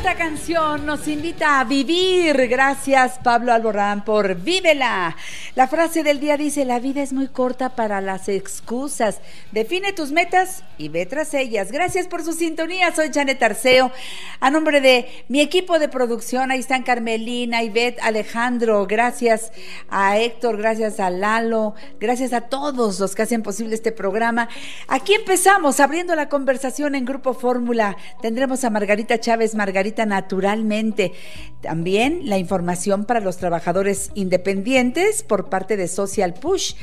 Esta canción nos invita a vivir. Gracias, Pablo Alborán, por Vívela. La frase del día dice: La vida es muy corta para las excusas. Define tus metas y ve tras ellas. Gracias por su sintonía. Soy Janet Arceo. A nombre de mi equipo de producción, ahí están Carmelina, Ivette, Alejandro. Gracias a Héctor, gracias a Lalo, gracias a todos los que hacen posible este programa. Aquí empezamos abriendo la conversación en Grupo Fórmula. Tendremos a Margarita Chávez, Margarita Naturalmente. También la información para los trabajadores independientes por parte de Social Push.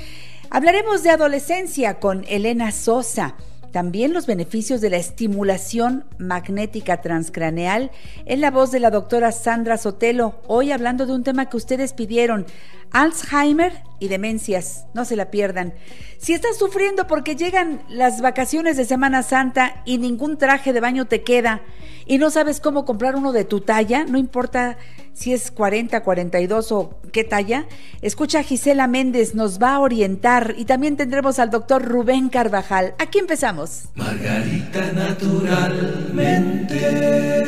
Hablaremos de adolescencia con Elena Sosa. También los beneficios de la estimulación magnética transcraneal en la voz de la doctora Sandra Sotelo, hoy hablando de un tema que ustedes pidieron, Alzheimer y demencias, no se la pierdan. Si estás sufriendo porque llegan las vacaciones de Semana Santa y ningún traje de baño te queda y no sabes cómo comprar uno de tu talla, no importa si es 40, 42 o qué talla, escucha a Gisela Méndez, nos va a orientar y también tendremos al doctor Rubén Carvajal. Aquí empezamos. Margarita naturalmente.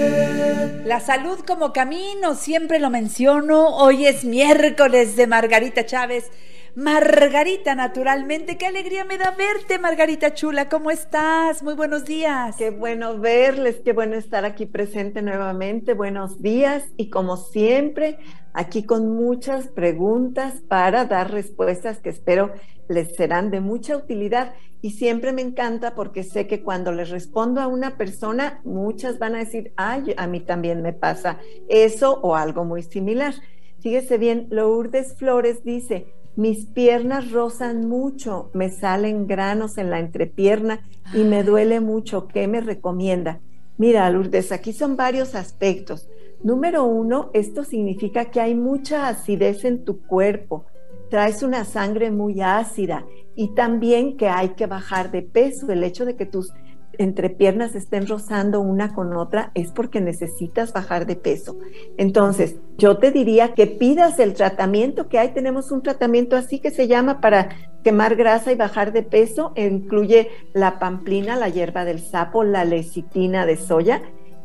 La salud como camino, siempre lo menciono. Hoy es miércoles de Margarita Chávez. Margarita, naturalmente, qué alegría me da verte, Margarita Chula. ¿Cómo estás? Muy buenos días. Qué bueno verles, qué bueno estar aquí presente nuevamente. Buenos días y como siempre, aquí con muchas preguntas para dar respuestas que espero les serán de mucha utilidad. Y siempre me encanta porque sé que cuando les respondo a una persona, muchas van a decir, ay, a mí también me pasa eso o algo muy similar. Fíjese bien, Lourdes Flores dice, mis piernas rozan mucho, me salen granos en la entrepierna y me duele mucho. ¿Qué me recomienda? Mira, Lourdes, aquí son varios aspectos. Número uno, esto significa que hay mucha acidez en tu cuerpo, traes una sangre muy ácida y también que hay que bajar de peso. El hecho de que tus entrepiernas estén rozando una con otra es porque necesitas bajar de peso. Entonces, yo te diría que pidas el tratamiento que hay. Tenemos un tratamiento así que se llama para quemar grasa y bajar de peso. Incluye la pamplina, la hierba del sapo, la lecitina de soya.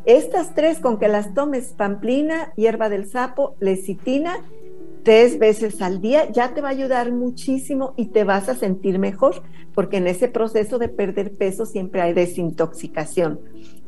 Estas tres, con que las tomes, pamplina, hierba del sapo, lecitina, tres veces al día, ya te va a ayudar muchísimo y te vas a sentir mejor, porque en ese proceso de perder peso siempre hay desintoxicación.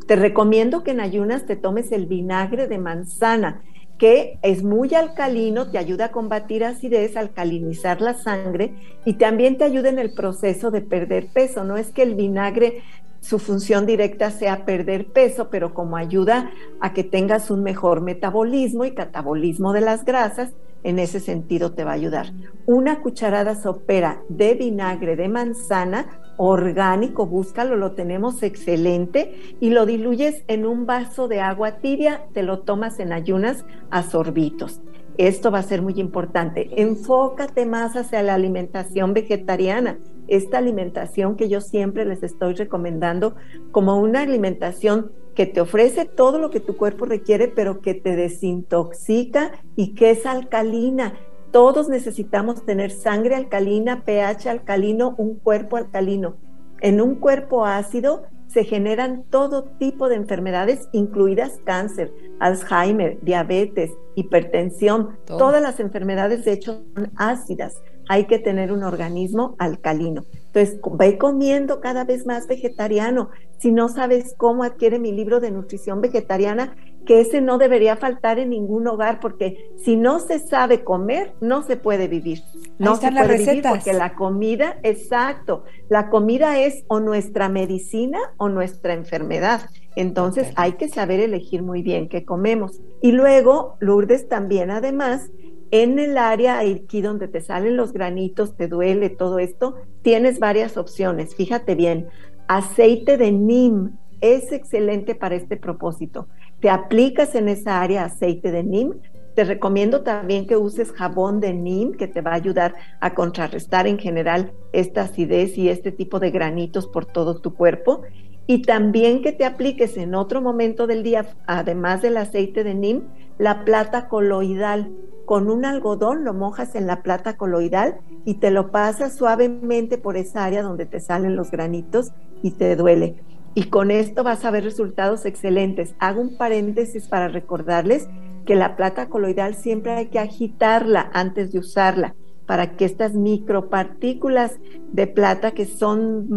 Te recomiendo que en ayunas te tomes el vinagre de manzana, que es muy alcalino, te ayuda a combatir acidez, alcalinizar la sangre y también te ayuda en el proceso de perder peso. No es que el vinagre su función directa sea perder peso, pero como ayuda a que tengas un mejor metabolismo y catabolismo de las grasas, en ese sentido te va a ayudar. Una cucharada sopera de vinagre de manzana orgánico, búscalo, lo tenemos excelente y lo diluyes en un vaso de agua tibia, te lo tomas en ayunas a sorbitos. Esto va a ser muy importante. Enfócate más hacia la alimentación vegetariana esta alimentación que yo siempre les estoy recomendando como una alimentación que te ofrece todo lo que tu cuerpo requiere, pero que te desintoxica y que es alcalina. Todos necesitamos tener sangre alcalina, pH alcalino, un cuerpo alcalino. En un cuerpo ácido se generan todo tipo de enfermedades, incluidas cáncer, Alzheimer, diabetes, hipertensión. Todas las enfermedades, de hecho, son ácidas hay que tener un organismo alcalino. Entonces, ve comiendo cada vez más vegetariano. Si no sabes cómo adquiere mi libro de nutrición vegetariana, que ese no debería faltar en ningún hogar, porque si no se sabe comer, no se puede vivir. No se puede vivir porque la comida, exacto, la comida es o nuestra medicina o nuestra enfermedad. Entonces hay que saber elegir muy bien qué comemos. Y luego, Lourdes también además en el área aquí donde te salen los granitos, te duele todo esto, tienes varias opciones. Fíjate bien, aceite de neem es excelente para este propósito. Te aplicas en esa área aceite de neem. Te recomiendo también que uses jabón de neem que te va a ayudar a contrarrestar en general esta acidez y este tipo de granitos por todo tu cuerpo. Y también que te apliques en otro momento del día, además del aceite de neem, la plata coloidal. Con un algodón lo mojas en la plata coloidal y te lo pasas suavemente por esa área donde te salen los granitos y te duele. Y con esto vas a ver resultados excelentes. Hago un paréntesis para recordarles que la plata coloidal siempre hay que agitarla antes de usarla para que estas micropartículas de plata, que son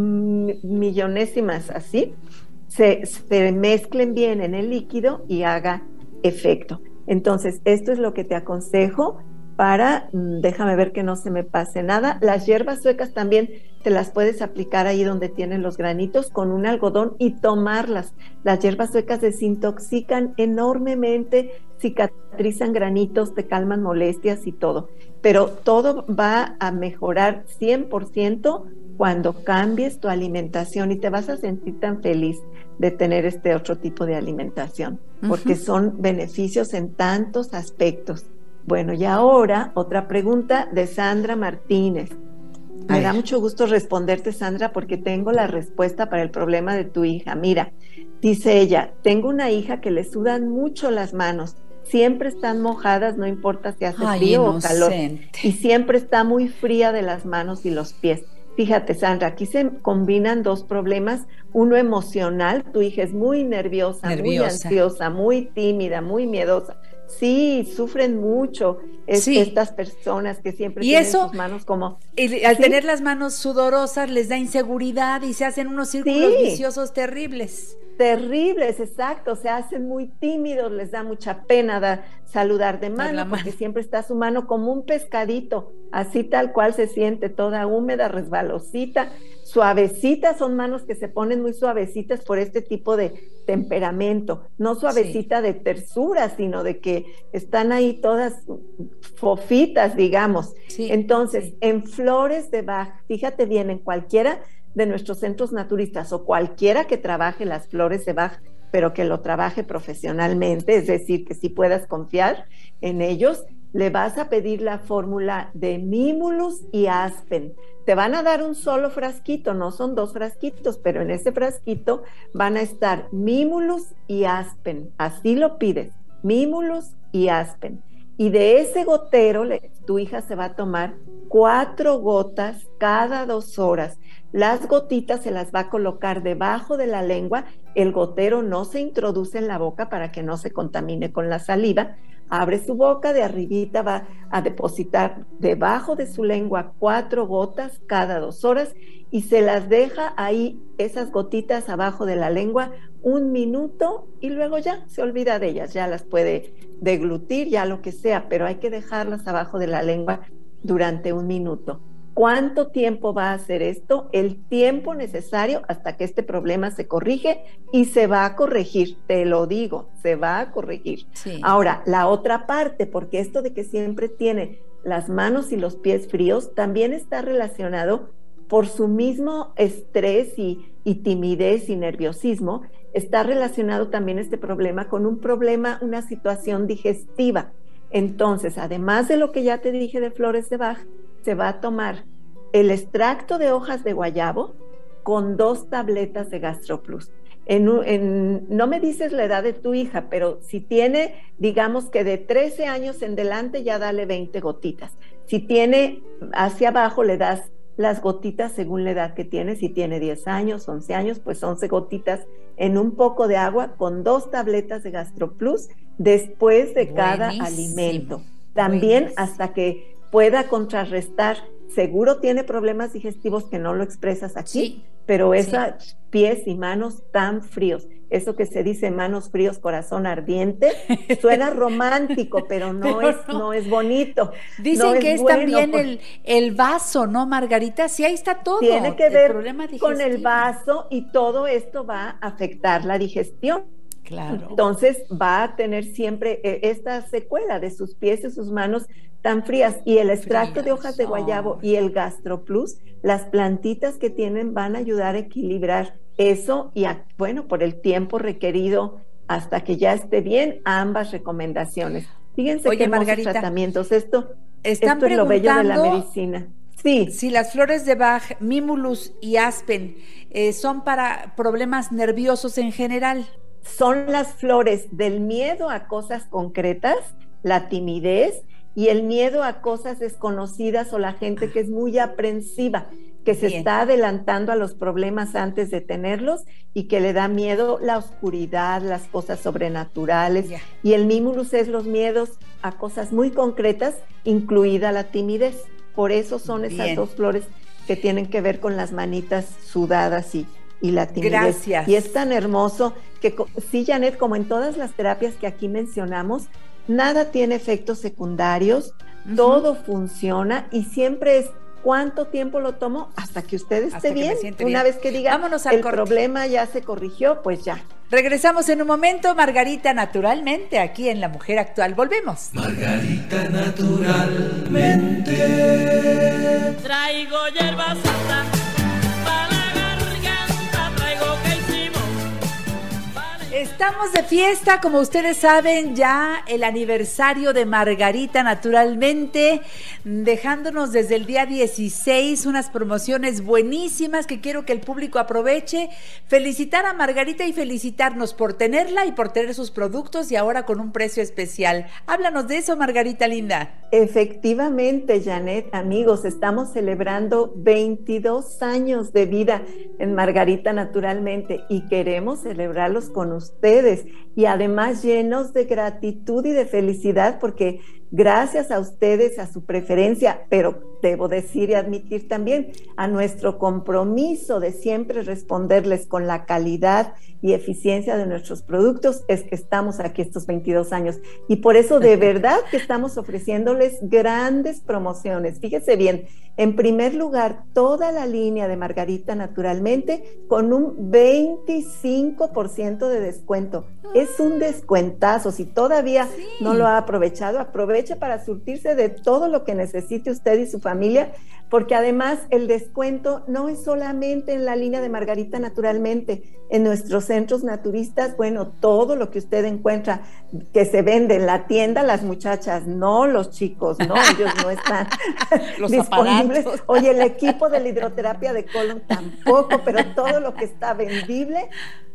millonésimas así, se, se, mezclen bien en el líquido y haga efecto. Entonces, esto es lo que te aconsejo para, mm, déjame ver que no se me pase nada. Las hierbas suecas también te las puedes aplicar ahí donde tienen los granitos con un algodón y tomarlas. Las hierbas suecas desintoxican enormemente, cicatrizan granitos, te calman molestias y todo. Pero todo va a mejorar 100% cuando cambies tu alimentación y te vas a sentir tan feliz de tener este otro tipo de alimentación, porque son beneficios en tantos aspectos. Bueno, y ahora otra pregunta de Sandra Martínez. Me da mucho gusto responderte, Sandra, porque tengo la respuesta para el problema de tu hija. Mira, dice ella, tengo una hija que le sudan mucho las manos, siempre están mojadas, no importa si hace frío o calor, y siempre está muy fría de las manos y los pies. Fíjate, Sandra, aquí se combinan dos problemas, uno emocional, tu hija es muy nerviosa, muy ansiosa, muy tímida, muy miedosa. Sí, sufren mucho estas personas que siempre ¿Y tienen eso, sus manos como... al tener las manos sudorosas les da inseguridad y se hacen unos círculos viciosos terribles. Terribles, exacto, se hacen muy tímidos, les da mucha pena saludar de mano, porque siempre está su mano como un pescadito, así tal cual se siente, toda húmeda, resbalosita, suavecitas, son manos que se ponen muy suavecitas por este tipo de temperamento, no suavecita de tersura, sino de que están ahí todas fofitas, digamos. Entonces, en flores de Bach, fíjate bien, en cualquiera de nuestros centros naturistas o cualquiera que trabaje las flores de Bach, pero que lo trabaje profesionalmente, es decir, que si puedas confiar en ellos, le vas a pedir la fórmula de Mimulus y Aspen. Te van a dar un solo frasquito, no son dos frasquitos, pero en ese frasquito van a estar Mimulus y Aspen. Así lo pides, Mimulus y Aspen. Y de ese gotero, tu hija se va a tomar cuatro gotas cada dos horas. Las gotitas se las va a colocar debajo de la lengua. El gotero no se introduce en la boca para que no se contamine con la saliva. Abre su boca, de arribita va a depositar debajo de su lengua cuatro gotas cada dos horas y se las deja ahí, esas gotitas abajo de la lengua, un minuto y luego ya se olvida de ellas, ya las puede deglutir, ya lo que sea, pero hay que dejarlas abajo de la lengua durante un minuto. ¿Cuánto tiempo va a hacer esto? El tiempo necesario hasta que este problema se corrige y se va a corregir, te lo digo, se va a corregir. Ahora, la otra parte, porque esto de que siempre tiene las manos y los pies fríos también está relacionado por su mismo estrés y, timidez y nerviosismo, está relacionado también este problema con un problema, una situación digestiva. Entonces, además de lo que ya te dije de flores de Bach, se va a tomar el extracto de hojas de guayabo con dos tabletas de GastroPlus. En, no me dices la edad de tu hija, pero si tiene, digamos que de 13 años en delante, ya dale 20 gotitas. Si tiene hacia abajo, le das las gotitas según la edad que tiene. Si tiene 10 años, 11 años, pues 11 gotitas en un poco de agua con dos tabletas de GastroPlus después de cada alimento. También hasta que pueda contrarrestar. Seguro tiene problemas digestivos que no lo expresas aquí, pero esos pies y manos tan fríos, eso que se dice manos fríos, corazón ardiente, suena romántico, pero no, es, no. es bonito. Dicen que es, también el, el, vaso, ¿no, Margarita? Sí, ahí está todo. Tiene que ver con el vaso y todo esto va a afectar la digestión. Claro. Entonces va a tener siempre eh, esta secuela de sus pies y sus manos tan frías. Y el extracto de hojas de guayabo y el gastroplus, las plantitas que tienen van a ayudar a equilibrar Eso y bueno, por el tiempo requerido hasta que ya esté bien, ambas recomendaciones. Fíjense qué Margarita, tratamientos. Esto, esto es lo bello de la medicina. Sí. Si las flores de Bach, Mimulus y Aspen eh, son para problemas nerviosos en general. Son las flores del miedo a cosas concretas, la timidez y el miedo a cosas desconocidas o la gente que es muy aprensiva, que se está adelantando a los problemas antes de tenerlos y que le da miedo la oscuridad, las cosas sobrenaturales. Y el Mimulus es los miedos a cosas muy concretas, incluida la timidez. Por eso son esas dos flores que tienen que ver con las manitas sudadas y, y la timidez. Gracias. Y es tan hermoso que, sí, Janet, como en todas las terapias que aquí mencionamos, nada tiene efectos secundarios, todo funciona y siempre es cuánto tiempo lo tomo hasta que usted esté bien. Una vez que diga el problema ya se corrigió, pues ya. Regresamos en un momento, Margarita, naturalmente, aquí en La Mujer Actual. Volvemos. Margarita, naturalmente. Traigo hierbas Estamos de fiesta, como ustedes saben, ya el aniversario de Margarita, naturalmente, dejándonos desde el día 16 unas promociones buenísimas que quiero que el público aproveche. Felicitar a Margarita y felicitarnos por tenerla y por tener sus productos y ahora con un precio especial. Háblanos de eso, Margarita Linda. Efectivamente, Janet, amigos, estamos celebrando 22 años de vida en Margarita, naturalmente, y queremos celebrarlos con ustedes ustedes. Y además llenos de gratitud y de felicidad porque gracias a ustedes, a su preferencia, pero debo decir y admitir también a nuestro compromiso de siempre responderles con la calidad y eficiencia de nuestros productos, es que estamos aquí estos 22 años. Y por eso de verdad que estamos ofreciéndoles grandes promociones. Fíjese bien, en primer lugar, toda la línea de Margarita naturalmente con un 25% de descuento. Es un descuentazo. Si todavía no lo ha aprovechado, aproveche para surtirse de todo lo que necesite usted y su familia, porque además el descuento no es solamente en la línea de Margarita naturalmente, en nuestros centros naturistas, bueno, todo lo que usted encuentra que se vende en la tienda, las muchachas, no los chicos, no, ellos no están disponibles. Oye, el equipo de la hidroterapia de colon tampoco, pero todo lo que está vendible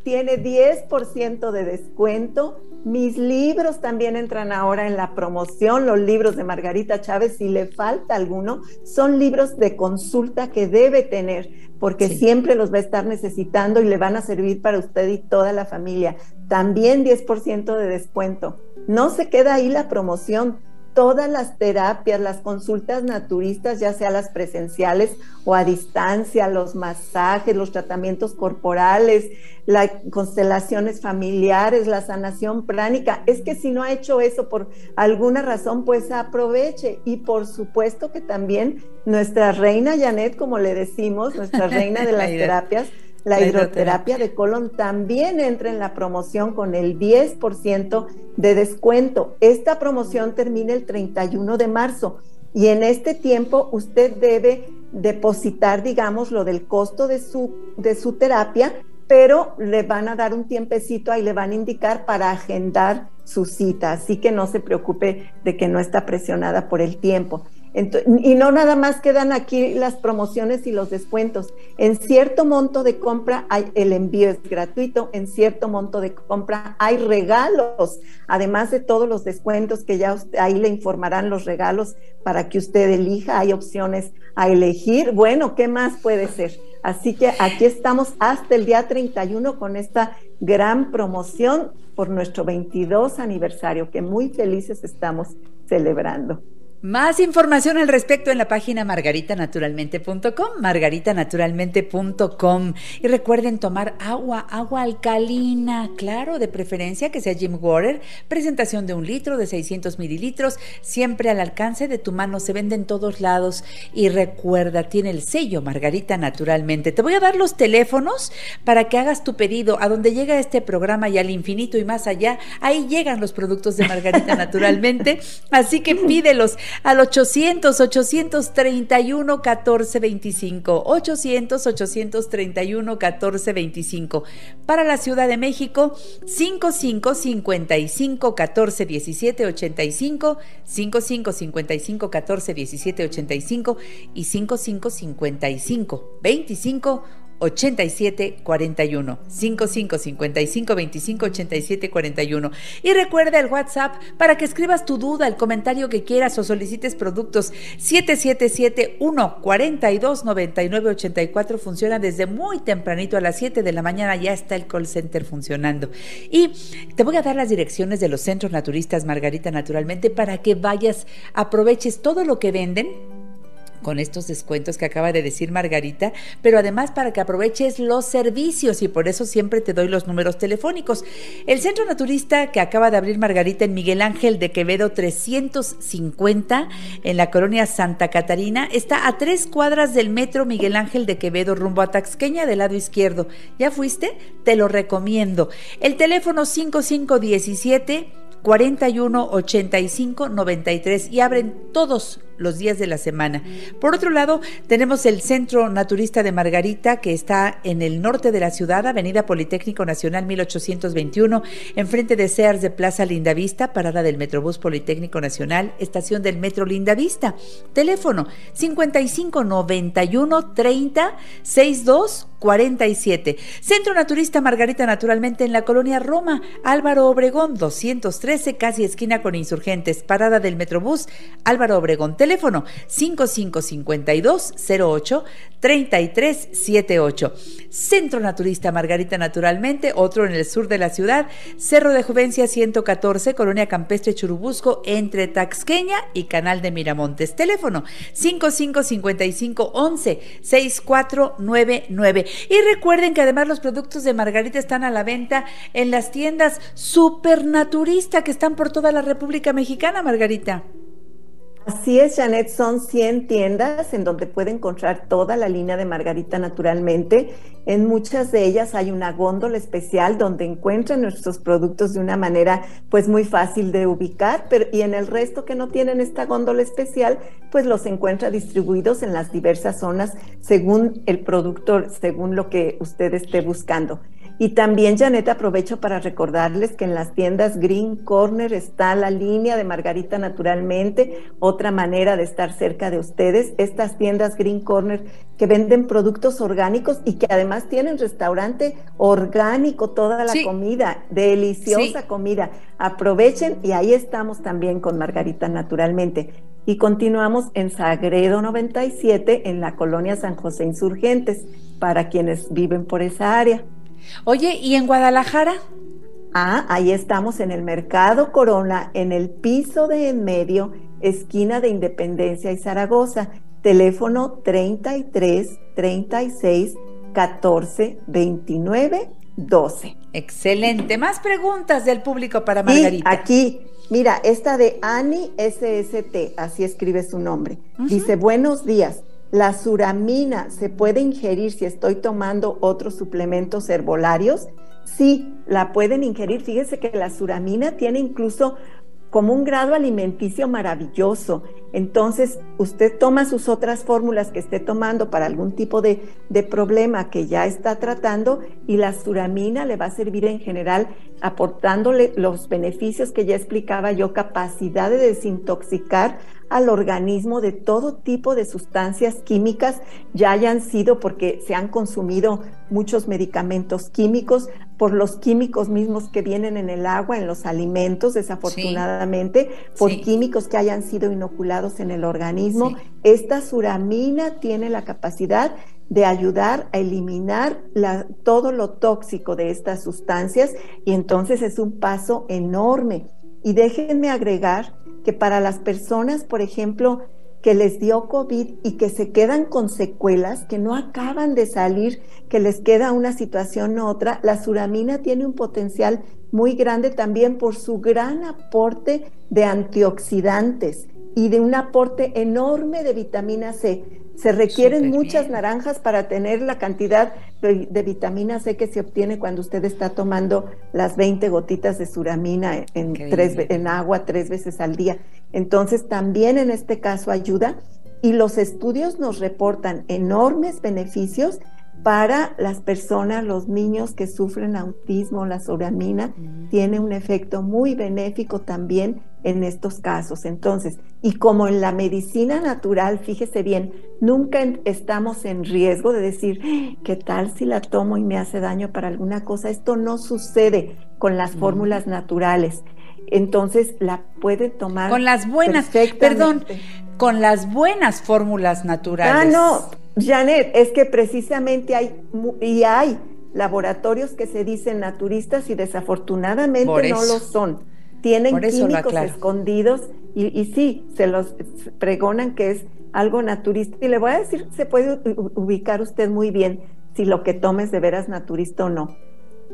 tiene 10% de descuento. Mis libros también entran ahora en la promoción, los libros de Margarita Chávez, si le falta alguno, son libros de consulta que debe tener, porque siempre los va a estar necesitando y le van a servir para usted y toda la familia. También 10% de descuento. No se queda ahí la promoción todas las terapias, las consultas naturistas, ya sea las presenciales o a distancia, los masajes, los tratamientos corporales, las constelaciones familiares, la sanación pránica. Es que si no ha hecho eso por alguna razón, pues aproveche. Y por supuesto que también nuestra reina Janet, como le decimos, nuestra reina de las terapias, la hidroterapia de colon también entra en la promoción con el 10% de descuento. Esta promoción termina el 31 de marzo y en este tiempo usted debe depositar, digamos, lo del costo de su, de su terapia, pero le van a dar un tiempecito ahí, le van a indicar para agendar su cita, así que no se preocupe de que no está presionada por el tiempo y no nada más quedan aquí las promociones y los descuentos. En cierto monto de compra hay, el envío es gratuito, en cierto monto de compra hay regalos, además de todos los descuentos que ya ahí le informarán los regalos para que usted elija, hay opciones a elegir. Bueno, ¿qué más puede ser? Así que aquí estamos hasta el día 31 con esta gran promoción por nuestro 22 aniversario, que muy felices estamos celebrando. Más información al respecto en la página margaritanaturalmente.com, margaritanaturalmente.com. Y recuerden tomar agua, agua alcalina, claro, de preferencia que sea Jim Water, presentación de un litro, de 600 mililitros, siempre al alcance de tu mano, se vende en todos lados. Y recuerda, tiene el sello Margarita Naturalmente. Te voy a dar los teléfonos para que hagas tu pedido. A donde llega este programa y al infinito y más allá, ahí llegan los productos de Margarita Naturalmente. Así que pídelos al 800-831-1425. 800-831-1425. Para la Ciudad de México, 55 55 14 17 85, 55 55 14 17 85 y 55 55 25 87 41 55 55 25 87 41 y recuerda el WhatsApp para que escribas tu duda, el comentario que quieras o solicites productos. 777 1 42 99 84 funciona desde muy tempranito a las 7 de la mañana ya está el call center funcionando. Y te voy a dar las direcciones de los centros naturistas Margarita naturalmente para que vayas aproveches todo lo que venden con estos descuentos que acaba de decir Margarita, pero además para que aproveches los servicios y por eso siempre te doy los números telefónicos. El Centro Naturista que acaba de abrir Margarita en Miguel Ángel de Quevedo 350 en la colonia Santa Catarina está a tres cuadras del metro Miguel Ángel de Quevedo rumbo a Taxqueña del lado izquierdo. ¿Ya fuiste? Te lo recomiendo. El teléfono 5517 41 85 93 y abren todos los días de la semana. Por otro lado, tenemos el Centro Naturista de Margarita, que está en el norte de la ciudad, Avenida Politécnico Nacional 1821, enfrente de Sears de Plaza Lindavista, parada del Metrobús Politécnico Nacional, estación del Metro Lindavista. Teléfono 55 91 30 62 47. Centro Naturista Margarita, naturalmente en la colonia Roma, Álvaro Obregón 213, casi esquina con insurgentes, parada del Metrobús, Álvaro Obregón Teléfono 555208 3378. Centro Naturista Margarita Naturalmente, otro en el sur de la ciudad, Cerro de Juvencia 114, Colonia Campestre Churubusco, entre Taxqueña y Canal de Miramontes. Teléfono 555511 6499. Y recuerden que además los productos de Margarita están a la venta en las tiendas Supernaturista que están por toda la República Mexicana, Margarita. Así es, Janet, son 100 tiendas en donde puede encontrar toda la línea de Margarita naturalmente. En muchas de ellas hay una góndola especial donde encuentran nuestros productos de una manera pues muy fácil de ubicar, pero y en el resto que no tienen esta góndola especial, pues los encuentra distribuidos en las diversas zonas según el productor, según lo que usted esté buscando. Y también, Janet, aprovecho para recordarles que en las tiendas Green Corner está la línea de Margarita Naturalmente, otra manera de estar cerca de ustedes. Estas tiendas Green Corner que venden productos orgánicos y que además tienen restaurante orgánico, toda la comida, deliciosa comida. Aprovechen y ahí estamos también con Margarita Naturalmente. Y continuamos en Sagredo 97 en la colonia San José Insurgentes para quienes viven por esa área. Oye, ¿y en Guadalajara? Ah, ahí estamos en el Mercado Corona, en el piso de en medio, esquina de Independencia y Zaragoza. Teléfono 33 36 14 29 12. Excelente. Más preguntas del público para Margarita. aquí, mira, esta de Ani SST, así escribe su nombre. Dice, buenos días. La suramina se puede ingerir si estoy tomando otros suplementos herbolarios. Sí, la pueden ingerir. Fíjese que la suramina tiene incluso como un grado alimenticio maravilloso. Entonces, usted toma sus otras fórmulas que esté tomando para algún tipo de, de, problema que ya está tratando y la suramina le va a servir en general aportándole los beneficios que ya explicaba yo, capacidad de desintoxicar al organismo de todo tipo de sustancias químicas, ya hayan sido porque se han consumido muchos medicamentos químicos, por los químicos mismos que vienen en el agua, en los alimentos, desafortunadamente, por químicos que hayan sido inoculados en el organismo. Esta suramina tiene la capacidad de ayudar a eliminar todo lo tóxico de estas sustancias y entonces es un paso enorme. Y déjenme agregar que para las personas, por ejemplo, que les dio COVID y que se quedan con secuelas, que no acaban de salir, que les queda una situación u otra, la suramina tiene un potencial muy grande también por su gran aporte de antioxidantes y de un aporte enorme de vitamina C. Se requieren Súper muchas bien. naranjas para tener la cantidad de, de vitamina C que se obtiene cuando usted está tomando las 20 gotitas de suramina en, tres en agua tres veces al día. Entonces, también en este caso ayuda y los estudios nos reportan enormes beneficios para las personas, los niños que sufren autismo, la suramina tiene un efecto muy benéfico también en estos casos. Entonces, y como en la medicina natural, fíjese bien, nunca estamos en riesgo de decir, "Ah, ¿qué tal si la tomo y me hace daño para alguna cosa? Esto no sucede con las fórmulas naturales. Entonces, la puede tomar Con las buenas, perdón, con las buenas fórmulas naturales. Ah, no, Janet, es que precisamente hay, y hay laboratorios que se dicen naturistas y desafortunadamente no lo son. Tienen químicos escondidos y, y sí, se los pregonan que es algo naturista. Y le voy a decir, se puede ubicar usted muy bien si lo que toma es de veras naturista o no.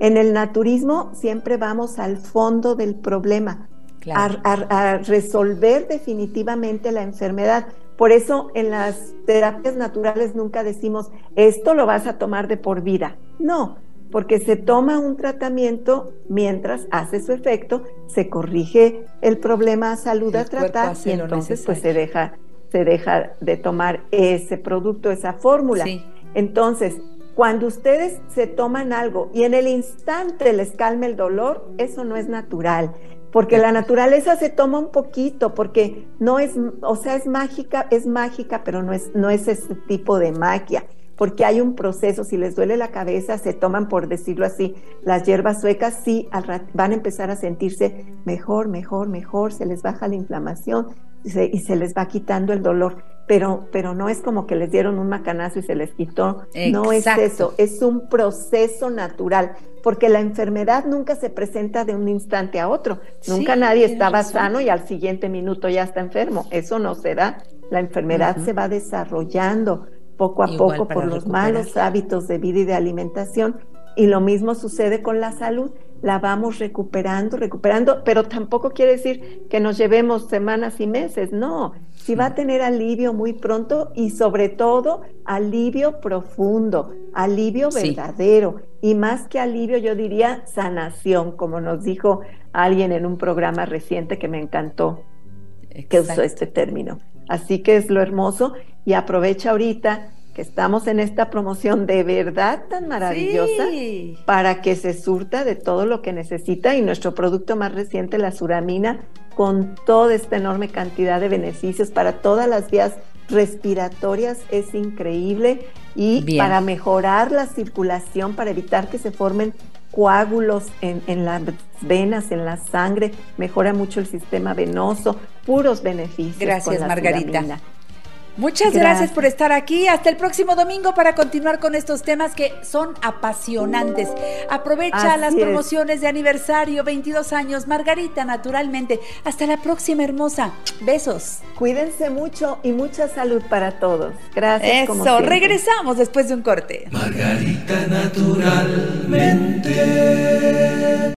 En el naturismo siempre vamos al fondo del problema Claro. a, a- a resolver definitivamente la enfermedad. Por eso en las terapias naturales nunca decimos, esto lo vas a tomar de por vida. No, porque se toma un tratamiento mientras hace su efecto, se corrige el problema a salud El a tratar y entonces pues se deja, se deja de tomar ese producto, esa fórmula. Sí. Entonces, cuando ustedes se toman algo y en el instante les calma el dolor, eso no es natural, porque la naturaleza se toma un poquito, porque no es, o sea, es mágica, es mágica, pero no es, no es ese tipo de magia, porque hay un proceso, si les duele la cabeza, se toman, por decirlo así, las hierbas suecas, sí, al van a empezar a sentirse mejor, mejor, mejor, se les baja la inflamación y se, y se les va quitando el dolor. Pero, pero no es como que les dieron un macanazo y se les quitó. No es eso, es un proceso natural, porque la enfermedad nunca se presenta de un instante a otro. Sí, nunca nadie estaba razón. sano y al siguiente minuto ya está enfermo. Eso no se da. La enfermedad se va desarrollando poco a Igual poco por los recuperar. malos hábitos de vida y de alimentación. Y lo mismo sucede con la salud. La vamos recuperando, recuperando, pero tampoco quiere decir que nos llevemos semanas y meses. No, si va a tener alivio muy pronto y sobre todo alivio profundo, alivio Sí. verdadero. Y más que alivio, yo diría sanación, como nos dijo alguien en un programa reciente que me encantó que usó este término. Así que es lo hermoso y aprovecha ahorita que estamos en esta promoción de verdad tan maravillosa Sí. para que se surta de todo lo que necesita y nuestro producto más reciente, la suramina, con toda esta enorme cantidad de beneficios para todas las vías respiratorias, es increíble y Bien. para mejorar la circulación, para evitar que se formen coágulos en, en las venas, en la sangre, mejora mucho el sistema venoso, puros beneficios. Gracias, con la Margarita. Muchas gracias. Gracias. por estar aquí. Hasta el próximo domingo para continuar con estos temas que son apasionantes. Aprovecha Así las es. promociones de aniversario, 22 años. Margarita, naturalmente. Hasta la próxima, hermosa. Besos. Cuídense mucho y mucha salud para todos. Gracias. Eso. Regresamos después de un corte. Margarita naturalmente.